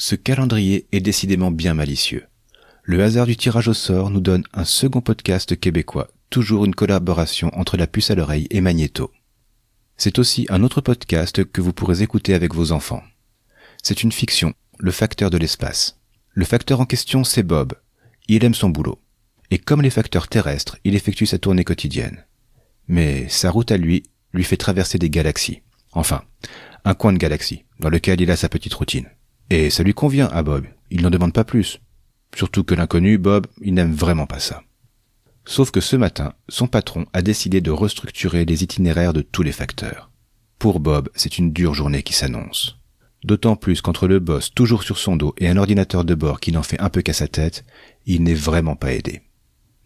Ce calendrier est décidément bien malicieux. Le hasard du tirage au sort nous donne un second podcast québécois toujours une collaboration entre la puce à l'oreille et Magneto. C'est aussi un autre podcast que vous pourrez écouter avec vos enfants. C'est une fiction, le facteur de l'espace. Le facteur en question, c'est Bob. Il aime son boulot. Et comme les facteurs terrestres, il effectue sa tournée quotidienne. Mais sa route à lui lui fait traverser des galaxies. Enfin, un coin de galaxie, dans lequel il a sa petite routine. Et ça lui convient à Bob, il n'en demande pas plus. Surtout que l'inconnu, Bob, il n'aime vraiment pas ça. Sauf que ce matin, son patron a décidé de restructurer les itinéraires de tous les facteurs. Pour Bob, c'est une dure journée qui s'annonce. D'autant plus qu'entre le boss toujours sur son dos et un ordinateur de bord qui n'en fait un peu qu'à sa tête, il n'est vraiment pas aidé.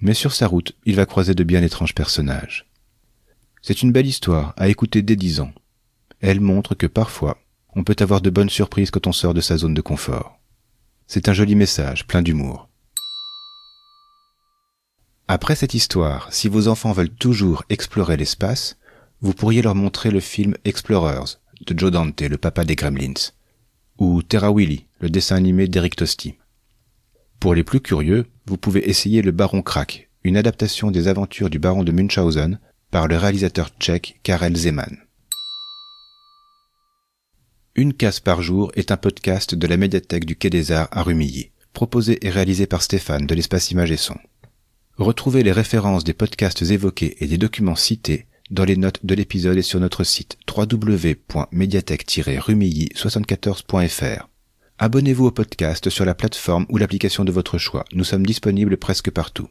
Mais sur sa route, il va croiser de bien étranges personnages. C'est une belle histoire à écouter dès dix ans. Elle montre que parfois, on peut avoir de bonnes surprises quand on sort de sa zone de confort. C'est un joli message, plein d'humour. Après cette histoire, si vos enfants veulent toujours explorer l'espace, vous pourriez leur montrer le film Explorers de Joe Dante, le papa des Gremlins, ou Terra Willy, le dessin animé d'Eric Tosti. Pour les plus curieux, vous pouvez essayer Le Baron Krak, une adaptation des aventures du baron de Munchausen par le réalisateur tchèque Karel Zeman. Une case par jour est un podcast de la médiathèque du Quai des Arts à Rumilly, proposé et réalisé par Stéphane de l'espace Image et Son. Retrouvez les références des podcasts évoqués et des documents cités dans les notes de l'épisode et sur notre site www.mediathèque-rumilly74.fr. Abonnez-vous au podcast sur la plateforme ou l'application de votre choix. Nous sommes disponibles presque partout.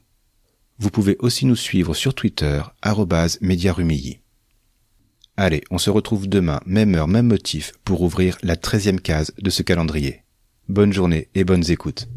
Vous pouvez aussi nous suivre sur Twitter, @mediarumilly. Allez, on se retrouve demain, même heure, même motif, pour ouvrir la treizième case de ce calendrier. Bonne journée et bonnes écoutes.